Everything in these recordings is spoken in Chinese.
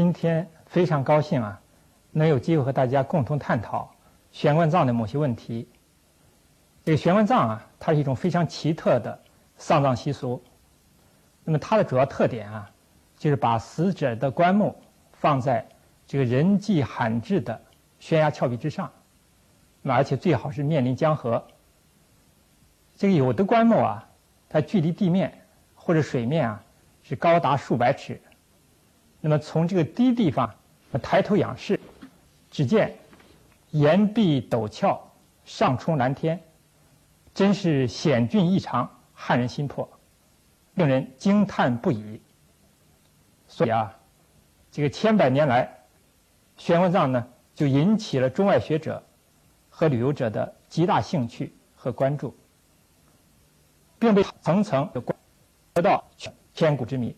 今天非常高兴啊，能有机会和大家共同探讨玄关葬的某些问题。这个玄关葬啊，它是一种非常奇特的丧葬习俗。那么它的主要特点啊，就是把死者的棺木放在这个人迹罕至的悬崖峭壁之上，那而且最好是面临江河。这个有的棺木啊，它距离地面或者水面啊是高达数百尺。那么从这个低地方抬头仰视，只见岩壁陡峭，上冲蓝天，真是险峻异常，撼人心魄，令人惊叹不已。所以啊，这个千百年来，玄关葬呢就引起了中外学者和旅游者的极大兴趣和关注，并被层层的得到千古之谜。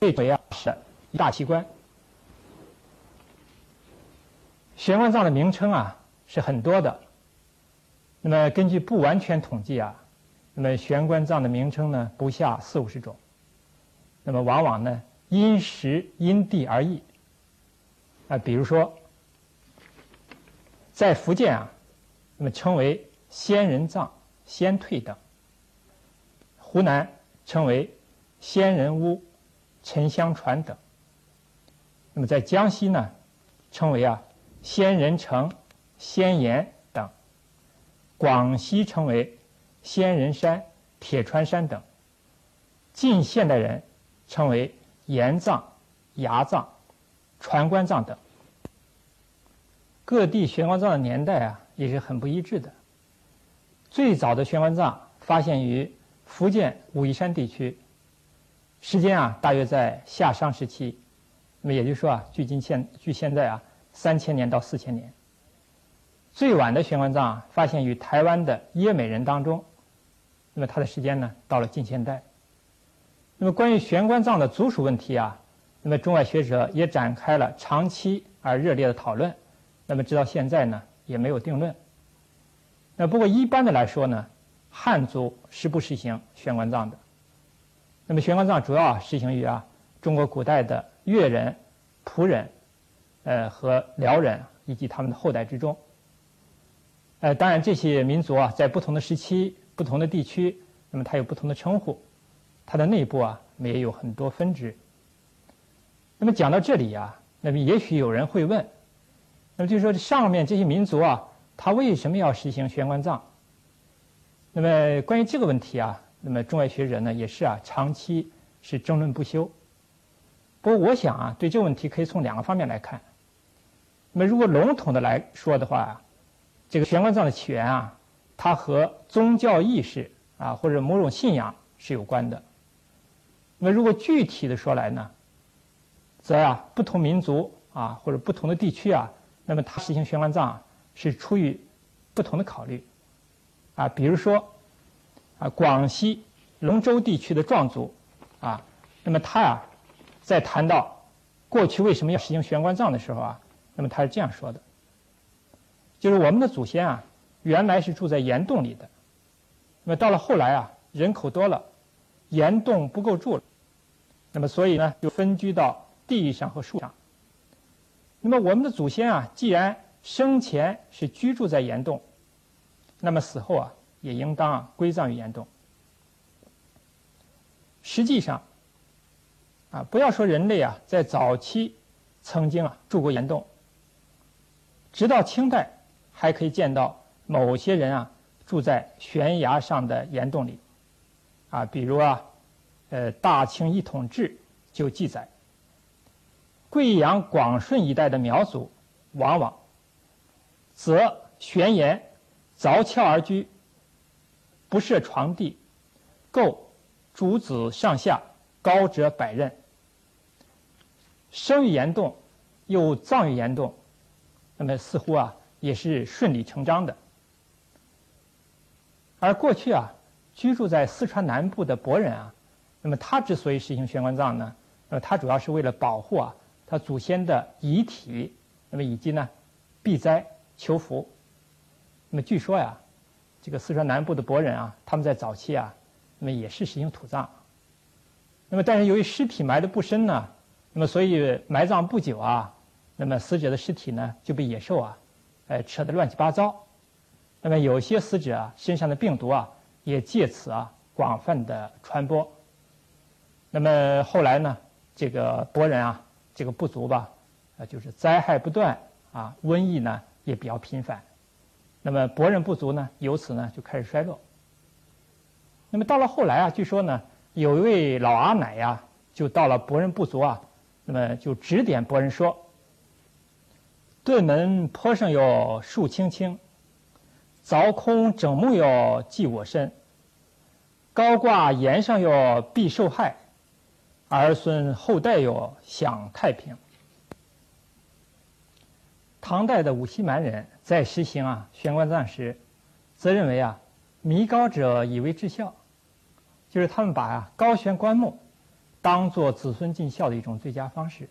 这回啊是。大器官，玄关葬的名称啊是很多的。那么根据不完全统计啊，那么玄关葬的名称呢不下四五十种。那么往往呢因时因地而异。啊，比如说，在福建啊，那么称为仙人葬、仙退等；湖南称为仙人屋、沉香船等。那么在江西呢，称为啊仙人城、仙岩等；广西称为仙人山、铁川山等；近现代人称为岩葬、崖葬、船棺葬等。各地玄关葬的年代啊也是很不一致的。最早的玄关葬发现于福建武夷山地区，时间啊大约在夏商时期。那么也就是说啊，距今现距现在啊三千年到四千年。最晚的玄关葬发现于台湾的耶美人当中，那么它的时间呢到了近现代。那么关于玄关葬的族属问题啊，那么中外学者也展开了长期而热烈的讨论。那么直到现在呢也没有定论。那不过一般的来说呢，汉族是不实行玄关葬的。那么玄关葬主要实行于啊中国古代的。越人、仆人，呃，和辽人以及他们的后代之中，呃，当然这些民族啊，在不同的时期、不同的地区，那么它有不同的称呼，它的内部啊，也有很多分支。那么讲到这里啊，那么也许有人会问，那么就是说上面这些民族啊，他为什么要实行玄关葬？那么关于这个问题啊，那么中外学者呢，也是啊，长期是争论不休。不过，我想啊，对这个问题可以从两个方面来看。那么，如果笼统的来说的话，这个玄关葬的起源啊，它和宗教意识啊或者某种信仰是有关的。那么，如果具体的说来呢，则啊，不同民族啊或者不同的地区啊，那么它实行玄关葬是出于不同的考虑啊。比如说啊，广西龙州地区的壮族啊，那么他啊。在谈到过去为什么要实行玄关葬的时候啊，那么他是这样说的：，就是我们的祖先啊，原来是住在岩洞里的，那么到了后来啊，人口多了，岩洞不够住了，那么所以呢，就分居到地上和树上。那么我们的祖先啊，既然生前是居住在岩洞，那么死后啊，也应当啊归葬于岩洞。实际上。啊，不要说人类啊，在早期曾经啊住过岩洞，直到清代还可以见到某些人啊住在悬崖上的岩洞里，啊，比如啊，呃，《大清一统志》就记载，贵阳、广顺一带的苗族，往往则悬岩凿峭而居，不设床地，构竹子上下，高者百仞。生于岩洞，又葬于岩洞，那么似乎啊也是顺理成章的。而过去啊居住在四川南部的博人啊，那么他之所以实行玄关葬呢，那么他主要是为了保护啊他祖先的遗体，那么以及呢避灾求福。那么据说呀，这个四川南部的博人啊，他们在早期啊，那么也是实行土葬。那么但是由于尸体埋的不深呢。那么所以埋葬不久啊，那么死者的尸体呢就被野兽啊，呃，吃的乱七八糟。那么有些死者啊身上的病毒啊也借此啊广泛的传播。那么后来呢，这个博人啊，这个部族吧，啊就是灾害不断啊，瘟疫呢也比较频繁。那么博人部族呢，由此呢就开始衰落。那么到了后来啊，据说呢，有一位老阿奶呀，就到了博人部族啊，那么就指点博人说：“顿门坡上有树青青，凿空整木有祭我身，高挂檐上有必受害，儿孙后代有享太平。”唐代的五溪蛮人在实行啊玄关葬时，则认为啊，弥高者以为至孝，就是他们把啊高悬棺木当做子孙尽孝的一种最佳方式。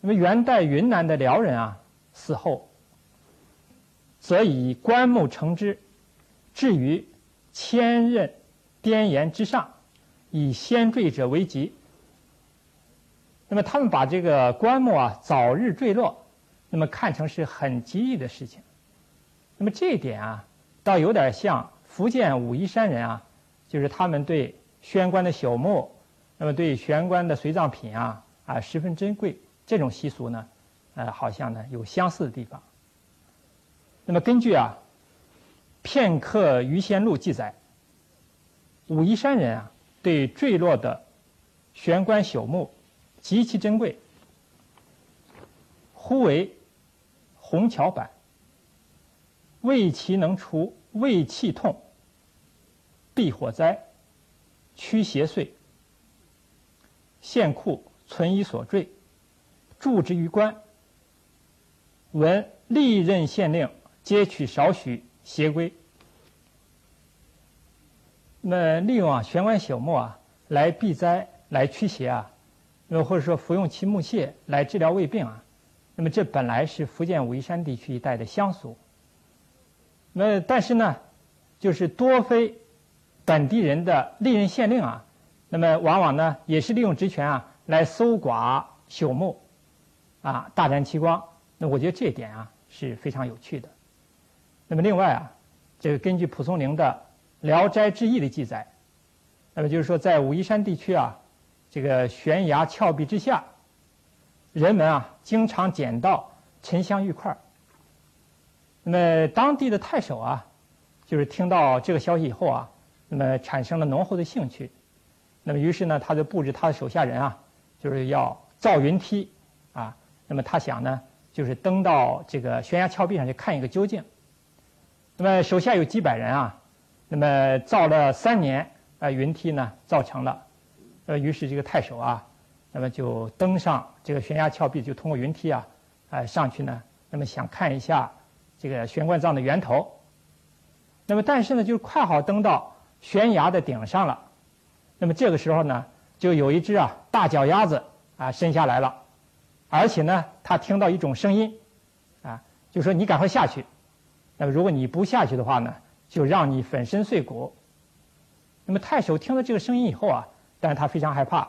那么元代云南的辽人啊死后，则以棺木成之，置于千仞颠岩之上，以先坠者为吉。那么他们把这个棺木啊早日坠落，那么看成是很吉利的事情。那么这一点啊，倒有点像福建武夷山人啊，就是他们对宣棺的朽木，那么对玄关的随葬品啊啊十分珍贵。这种习俗呢，呃，好像呢有相似的地方。那么根据啊《片刻余仙录》记载，武夷山人啊对坠落的玄关朽木。极其珍贵，呼为红桥板，为其能除胃气痛、避火灾、驱邪祟。现库存以所坠，铸之于棺。闻历任县令皆取少许邪归。那利用啊玄关朽木啊来避灾、来驱邪啊。那或者说服用其木屑来治疗胃病啊，那么这本来是福建武夷山地区一带的乡俗。那但是呢，就是多非本地人的历任县令啊，那么往往呢也是利用职权啊来搜刮朽木，啊大展奇光。那我觉得这一点啊是非常有趣的。那么另外啊，这个根据蒲松龄的《聊斋志异》的记载，那么就是说在武夷山地区啊。这个悬崖峭壁之下，人们啊经常捡到沉香玉块。那么当地的太守啊，就是听到这个消息以后啊，那么产生了浓厚的兴趣。那么于是呢，他就布置他的手下人啊，就是要造云梯啊。那么他想呢，就是登到这个悬崖峭壁上去看一个究竟。那么手下有几百人啊，那么造了三年，啊云梯呢造成了。呃，于是这个太守啊，那么就登上这个悬崖峭壁，就通过云梯啊，呃上去呢，那么想看一下这个玄关葬的源头。那么但是呢，就是快好登到悬崖的顶上了。那么这个时候呢，就有一只啊大脚丫子啊伸下来了，而且呢，他听到一种声音，啊，就说你赶快下去。那么如果你不下去的话呢，就让你粉身碎骨。那么太守听到这个声音以后啊。但是他非常害怕，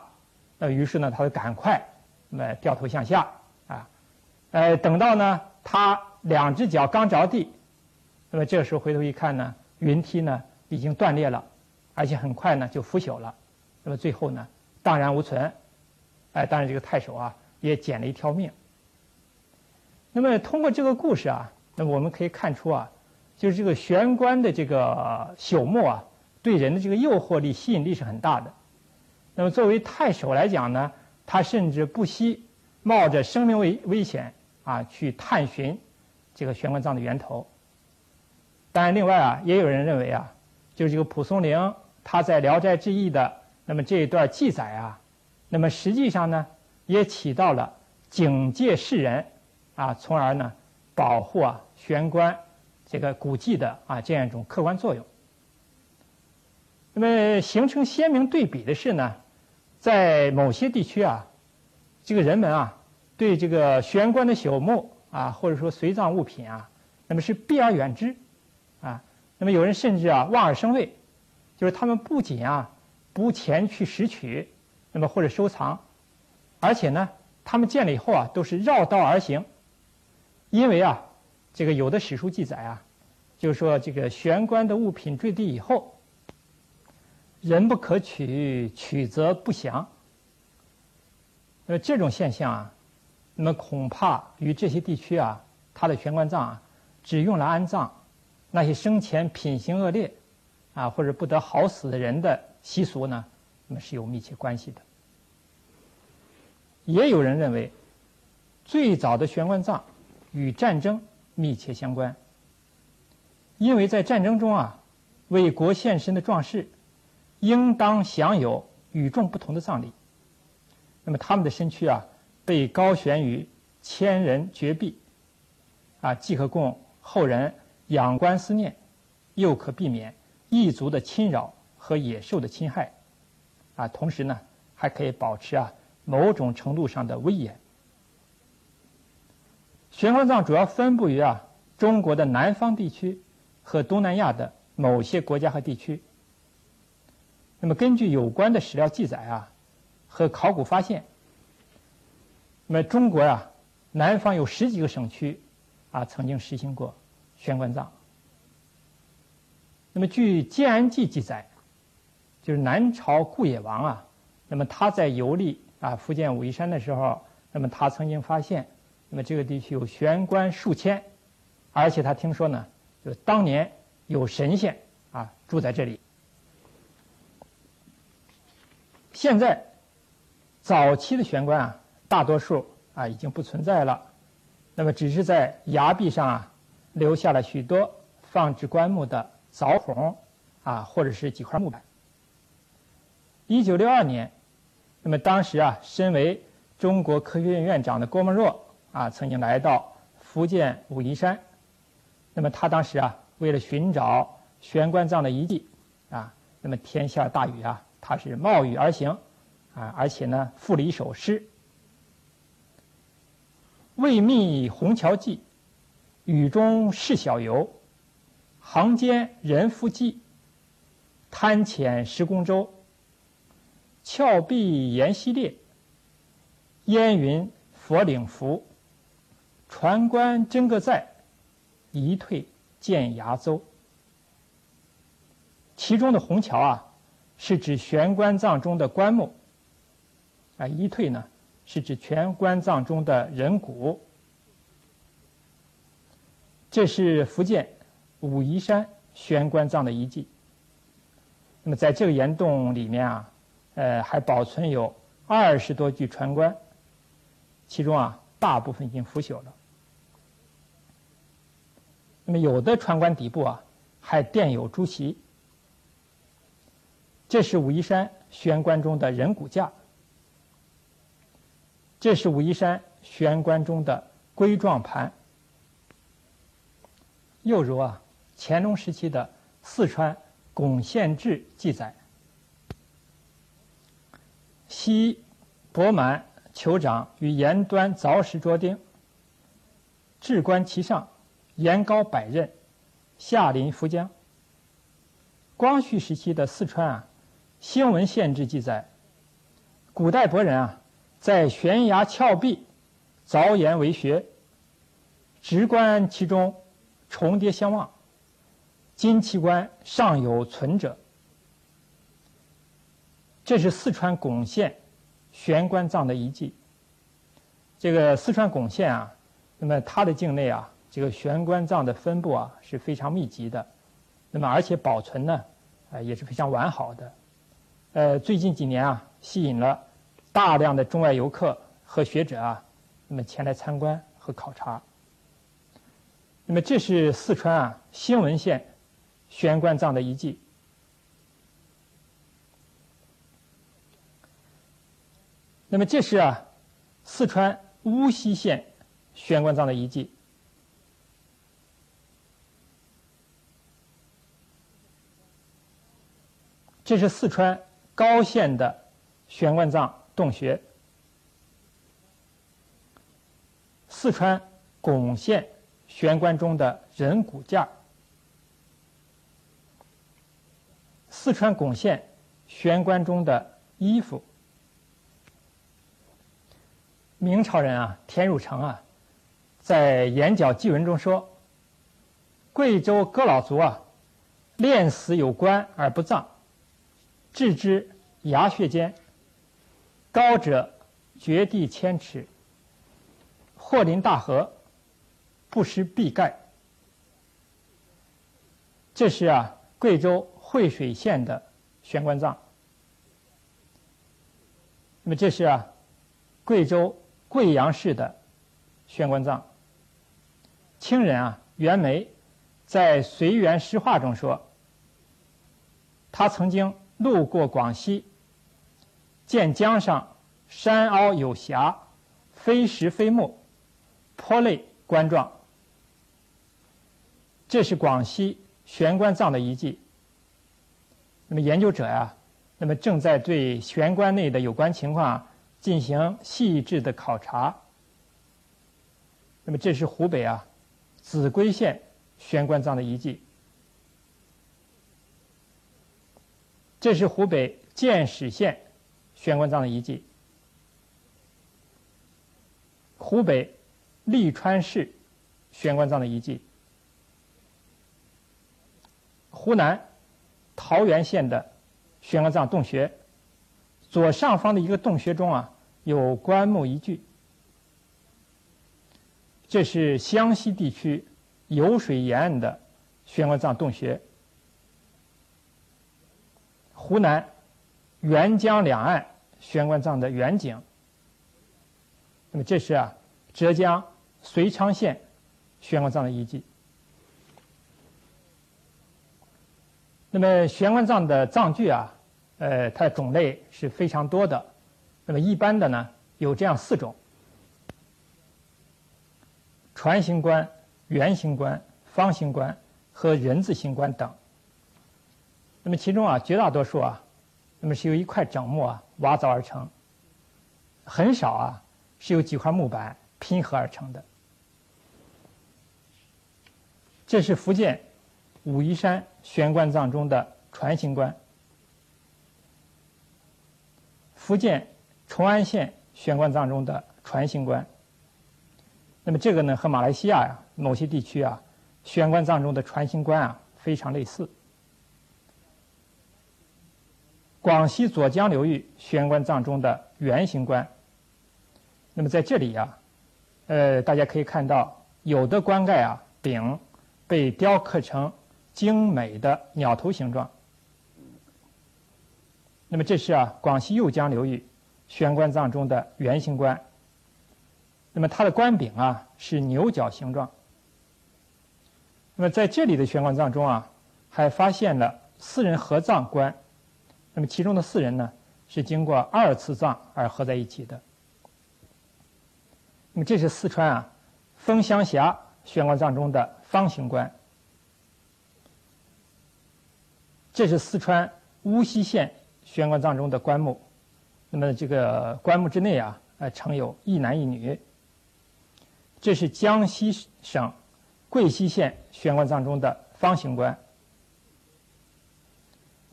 那，于是呢，他就赶快，那么掉头向下，啊，呃，等到呢，他两只脚刚着地，那么这个时候回头一看呢，云梯呢已经断裂了，而且很快呢就腐朽了，那么最后呢荡然无存，哎，当然这个太守啊也捡了一条命。那么通过这个故事啊，那么我们可以看出啊，就是这个玄关的这个朽木啊，对人的这个诱惑力、吸引力是很大的。那么作为太守来讲呢，他甚至不惜冒着生命危危险啊去探寻这个玄关葬的源头。当然，另外啊，也有人认为啊，就是这个蒲松龄他在《聊斋志异》的那么这一段记载啊，那么实际上呢，也起到了警戒世人啊，从而呢保护啊玄关这个古迹的啊这样一种客观作用。那么形成鲜明对比的是呢。在某些地区啊，这个人们啊，对这个玄关的朽木啊，或者说随葬物品啊，那么是避而远之，啊，那么有人甚至啊望而生畏，就是他们不仅啊不前去拾取，那么或者收藏，而且呢，他们建了以后啊，都是绕道而行，因为啊，这个有的史书记载啊，就是说这个玄关的物品坠地以后，人不可取，取则不祥。那么这种现象啊，那么恐怕与这些地区啊，它的玄关葬啊，只用来安葬那些生前品行恶劣啊或者不得好死的人的习俗呢，那么是有密切关系的。也有人认为，最早的玄关葬与战争密切相关，因为在战争中啊，为国献身的壮士，应当享有与众不同的葬礼。那么他们的身躯啊，被高悬于千人绝壁，啊，既可供后人仰观思念，又可避免异族的侵扰和野兽的侵害，啊，同时呢，还可以保持啊。某种程度上的威严。玄关葬主要分布于啊中国的南方地区和东南亚的某些国家和地区。那么根据有关的史料记载啊和考古发现，那么中国啊南方有十几个省区啊曾经实行过玄关葬。那么据《建安记》记载，就是南朝顾野王啊，那么他在游历。啊，福建武夷山的时候，那么他曾经发现，那么这个地区有玄关数千，而且他听说呢，就是当年有神仙啊住在这里。现在早期的玄关啊，大多数啊已经不存在了，那么只是在崖壁上啊留下了许多放置棺木的凿孔啊，或者是几块木板。一九六二年。那么当时啊，身为中国科学院院长的郭沫若啊，曾经来到福建武夷山。那么他当时啊，为了寻找玄关葬的遗迹啊，那么天下大雨啊，他是冒雨而行啊，而且呢，赋了一首诗：“未觅虹桥记，雨中事小游。行间人复寂，滩浅石公舟。”峭壁岩溪裂，烟云佛领浮。船官真个在，一退见崖邹。其中的虹桥啊，是指玄关葬中的棺木；啊，一退呢，是指全棺葬中的人骨。这是福建武夷山玄关葬的遗迹。那么，在这个岩洞里面啊。呃，还保存有二十多具船棺，其中啊，大部分已经腐朽了。那么有的船棺底部啊，还垫有朱席。这是武夷山悬棺中的人骨架，这是武夷山悬棺中的龟状盘。又如啊，乾隆时期的四川巩县志记载。西伯满酋长于岩端凿石着钉，置棺其上，岩高百仞，下临涪江。光绪时期的四川啊，兴文县志记载，古代博人啊，在悬崖峭壁凿岩为穴，直观其中，重叠相望，今其棺尚有存者。这是四川巩县玄关葬的遗迹。这个四川巩县啊，那么它的境内啊，这个玄关葬的分布啊是非常密集的，那么而且保存呢，啊也是非常完好的。呃，最近几年啊，吸引了大量的中外游客和学者啊，那么前来参观和考察。那么这是四川啊兴文县玄关葬的遗迹。那么这是啊，四川巫溪县玄关葬的遗迹。这是四川高县的玄关葬洞穴。四川巩县玄关中的人骨架。四川巩县玄关中的衣服。明朝人啊，田汝成啊，在《演角祭文》中说：“贵州各老族啊，炼死有棺而不葬，置之崖穴间，高者绝地千尺，或临大河，不施必盖。”这是啊，贵州惠水县的悬棺葬。那么这是啊，贵州。贵阳市的悬棺葬，清人啊袁枚在《随园诗话》中说，他曾经路过广西，见江上山凹有峡，非石非木，颇类棺状。这是广西悬棺葬的遗迹。那么研究者呀，那么正在对悬棺内的有关情况。进行细致的考察。那么，这是湖北啊秭归县悬棺葬的遗迹。这是湖北建始县悬棺葬的遗迹。湖北利川市悬棺葬的遗迹。湖南桃源县的悬棺葬洞穴。左上方的一个洞穴中啊，有棺木一具。这是湘西地区酉水沿岸的悬棺葬洞穴。湖南沅江两岸悬棺葬的远景。那么这是啊，浙江遂昌县悬棺葬的遗迹。那么悬棺葬的葬具啊。呃，它的种类是非常多的。那么一般的呢，有这样四种：船形棺、圆形棺、方形棺和人字形棺等。那么其中啊，绝大多数啊，那么是由一块整木啊挖凿而成，很少啊是由几块木板拼合而成的。这是福建武夷山悬棺葬中的船形棺。福建崇安县悬棺葬中的船形棺，那么这个呢和马来西亚呀某些地区啊悬棺葬中的船形棺啊非常类似。广西左江流域悬棺葬中的圆形棺，那么在这里呀，呃，大家可以看到有的棺盖啊顶被雕刻成精美的鸟头形状。那么这是啊，广西右江流域悬棺葬中的圆形棺。那么它的棺柄啊是牛角形状。那么在这里的悬棺葬中啊，还发现了四人合葬棺。那么其中的四人呢，是经过二次葬而合在一起的。那么这是四川啊，枫乡峡悬棺葬中的方形棺。这是四川巫溪县。悬棺葬中的棺木，那么这个棺木之内啊，呃，盛有一男一女。这是江西省贵溪县悬棺葬中的方形棺。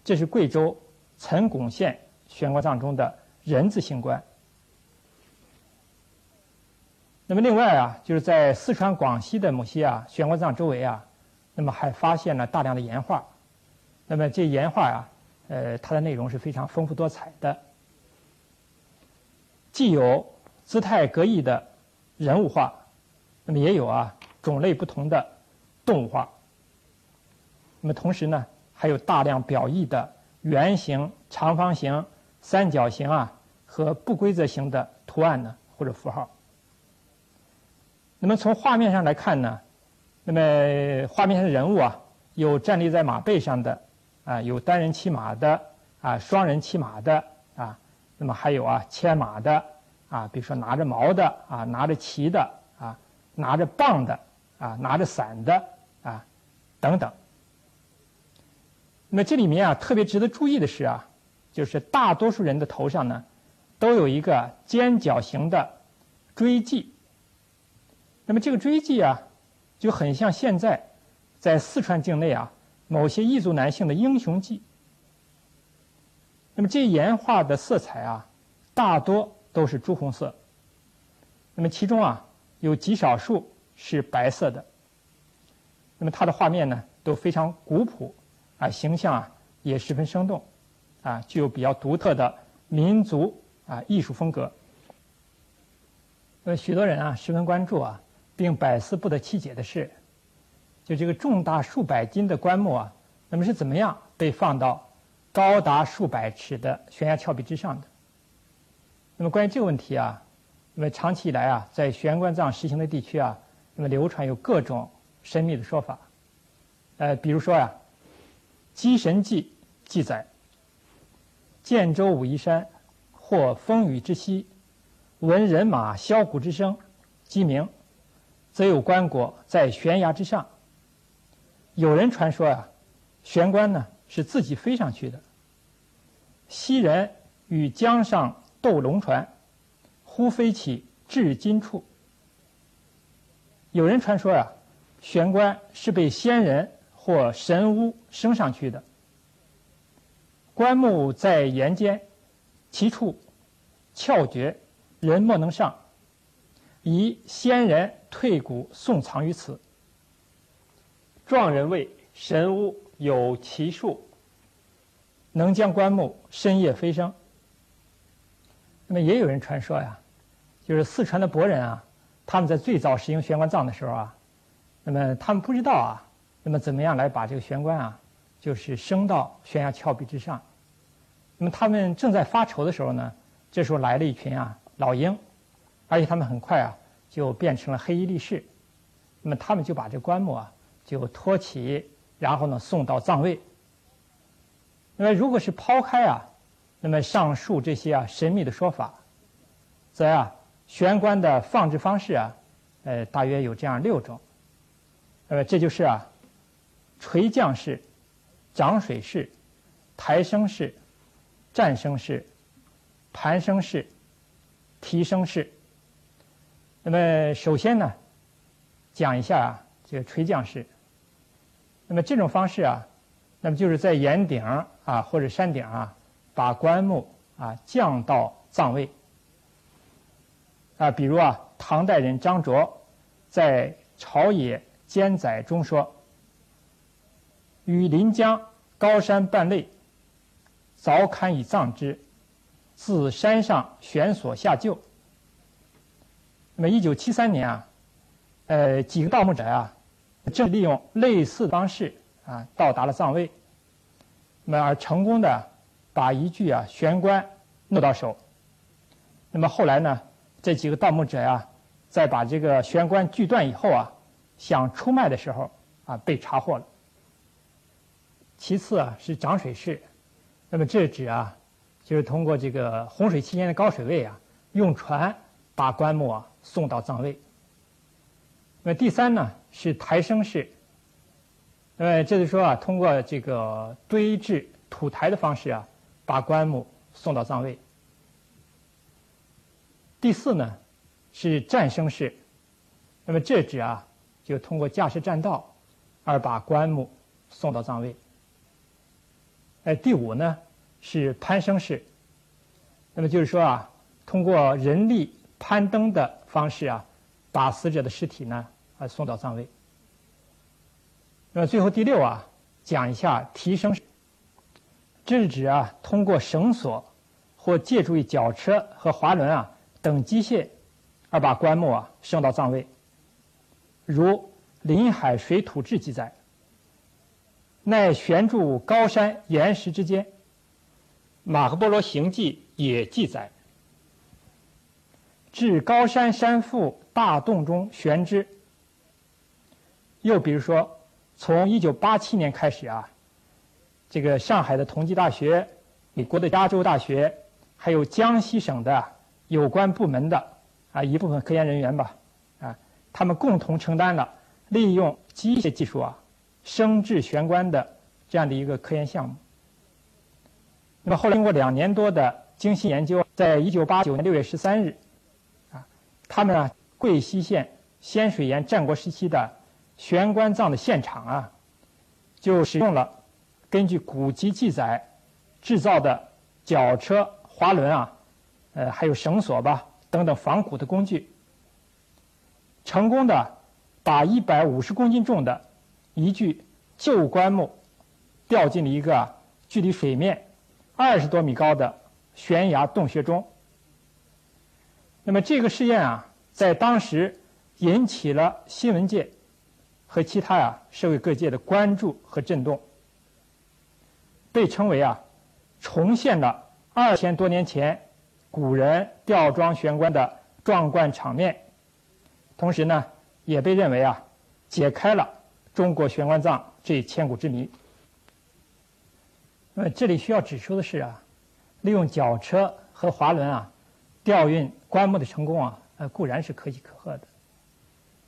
这是贵州岑巩县悬棺葬中的人字形棺。那么另外啊，就是在四川、广西的某些啊悬棺葬周围啊，那么还发现了大量的岩画。那么这岩画啊。呃，它的内容是非常丰富多彩的，既有姿态各异的人物画，那么也有啊种类不同的动物画。那么同时呢，还有大量表意的圆形、长方形、三角形啊和不规则形的图案呢或者符号。那么从画面上来看呢，那么画面上的人物啊，有站立在马背上的。啊，有单人骑马的，啊，双人骑马的，啊，那么还有啊，牵马的，啊，比如说拿着矛的，啊，拿着旗的，啊，拿着棒的，啊，拿着伞的，啊，等等。那么这里面啊，特别值得注意的是啊，就是大多数人的头上呢，都有一个尖角形的锥髻。那么这个锥髻啊，就很像现在在四川境内啊。某些异族男性的英雄记。那么这岩画的色彩啊，大多都是朱红色。那么其中啊有极少数是白色的。那么它的画面呢都非常古朴啊，形象啊也十分生动啊，具有比较独特的民族啊艺术风格。那么许多人啊十分关注啊，并百思不得其解的是，就这个重达数百斤的棺木啊，那么是怎么样被放到高达数百尺的悬崖峭壁之上的？那么关于这个问题啊。那么长期以来啊，在玄关葬实行的地区啊，那么流传有各种神秘的说法。呃，比如说呀，《鸡神记》记载，建州武夷山或风雨之夕，闻人马箫鼓之声，鸡鸣，则有棺椁在悬崖之上。有人传说呀，玄关呢是自己飞上去的。昔人与江上斗龙船。忽飞起至今处。有人传说呀，玄关是被仙人或神巫升上去的。棺木在岩间，其处峭绝，人莫能上。疑仙人退骨送藏于此。状人谓神巫有奇术，能将棺木深夜飞升。那么也有人传说呀。就是四川的博人啊，他们在最早使用玄关葬的时候啊，那么他们不知道啊，那么怎么样来把这个玄关啊，就是升到悬崖峭壁之上。那么他们正在发愁的时候呢，这时候来了一群啊老鹰，而且他们很快啊就变成了黑衣力士。那么他们就把这棺木啊就托起，然后呢送到葬位。那么如果是抛开啊，那么上述这些啊神秘的说法，则啊。玄关的放置方式啊，呃，大约有这样六种，呃，这就是啊，垂降式、涨水式、抬升式、站升式、盘升式、提升式。那么首先呢，讲一下啊，这个垂降式。那么这种方式啊，那么就是在岩顶啊或者山顶啊，把棺木啊降到葬位。啊，比如啊，唐代人张卓在《朝野兼载》中说：“与临江高山半类，凿坎以葬之，自山上悬索下就。”那么，一九七三年啊，呃，几个盗墓者啊，正利用类似方式啊，到达了藏位，那么而成功的把一具啊悬棺弄到手。那么后来呢？这几个盗墓者呀，在把这个玄关锯断以后啊，想出卖的时候啊，被查获了。其次啊，是涨水式，那么这指啊，就是通过这个洪水期间的高水位啊，用船把棺木啊送到葬位。那么第三呢，是抬升式，那么这就说啊，通过这个堆置土台的方式啊，把棺木送到葬位。第四呢，是战升式，那么这指啊，就通过架设栈道而把棺木送到葬位。哎，第五呢是攀升式，那么就是说啊，通过人力攀登的方式啊，把死者的尸体呢啊送到葬位。那么最后第六啊，讲一下提升，这是指啊，通过绳索或借助于绞车和滑轮啊。等机械，而把棺木啊升到葬位。如《临海水土志》记载，乃悬筑高山岩石之间。《马可波罗行记》也记载，至高山山腹大洞中悬之。又比如说，从一九八七年开始啊，这个上海的同济大学、美国的加州大学，还有江西省的。有关部门的啊一部分科研人员吧，啊，他们共同承担了利用机械技术啊升置悬关的这样的一个科研项目。那么后来经过两年多的精细研究，在一九八九年六月十三日，啊，他们啊贵溪县仙水岩战国时期的悬棺葬的现场啊，就使用了根据古籍记载制造的绞车、滑轮啊。呃，还有绳索吧，等等仿古的工具，成功的把一百五十公斤重的一具旧棺木掉进了一个距离水面二十多米高的悬崖洞穴中。那么这个试验啊，在当时引起了新闻界和其他啊社会各界的关注和震动，被称为啊重现了二千多年前古人吊装悬棺的壮观场面。同时呢，也被认为啊解开了中国悬棺葬这千古之谜。那这里需要指出的是啊，利用绞车和滑轮啊。吊运棺木的成功啊，呃，固然是可喜可贺的。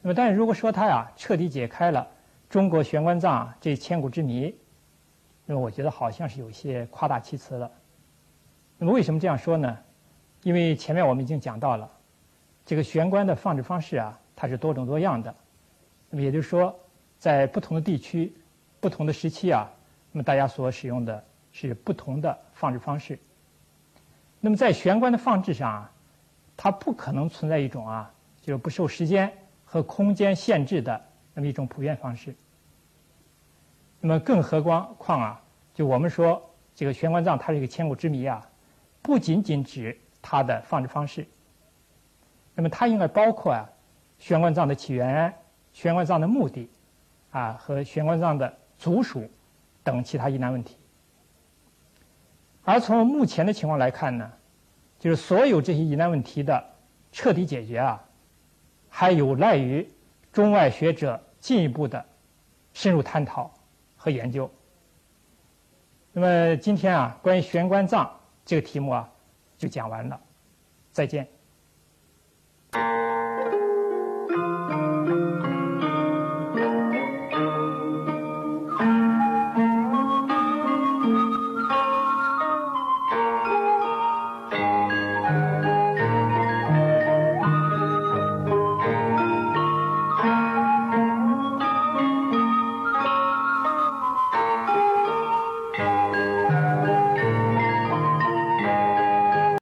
那么，但是如果说它呀彻底解开了中国悬棺葬这千古之谜，那么我觉得好像是有些夸大其词了。那么为什么这样说呢？因为前面我们已经讲到了，这个悬棺的放置方式啊，它是多种多样的。那么也就是说，在不同的地区、不同的时期啊，那么大家所使用的是不同的放置方式。那么在悬棺的放置上啊，它不可能存在一种啊，就是不受时间和空间限制的那么一种普遍方式。那么更何况况啊，就我们说这个悬棺葬它是一个千古之谜啊，不仅仅指它的放置方式。那么它应该包括啊，悬棺葬的起源、悬棺葬的目的，啊和悬棺葬的族属等其他疑难问题。而从目前的情况来看呢，就是所有这些疑难问题的彻底解决啊，还有赖于中外学者进一步的深入探讨和研究。那么今天啊，关于玄关葬这个题目啊，就讲完了，再见。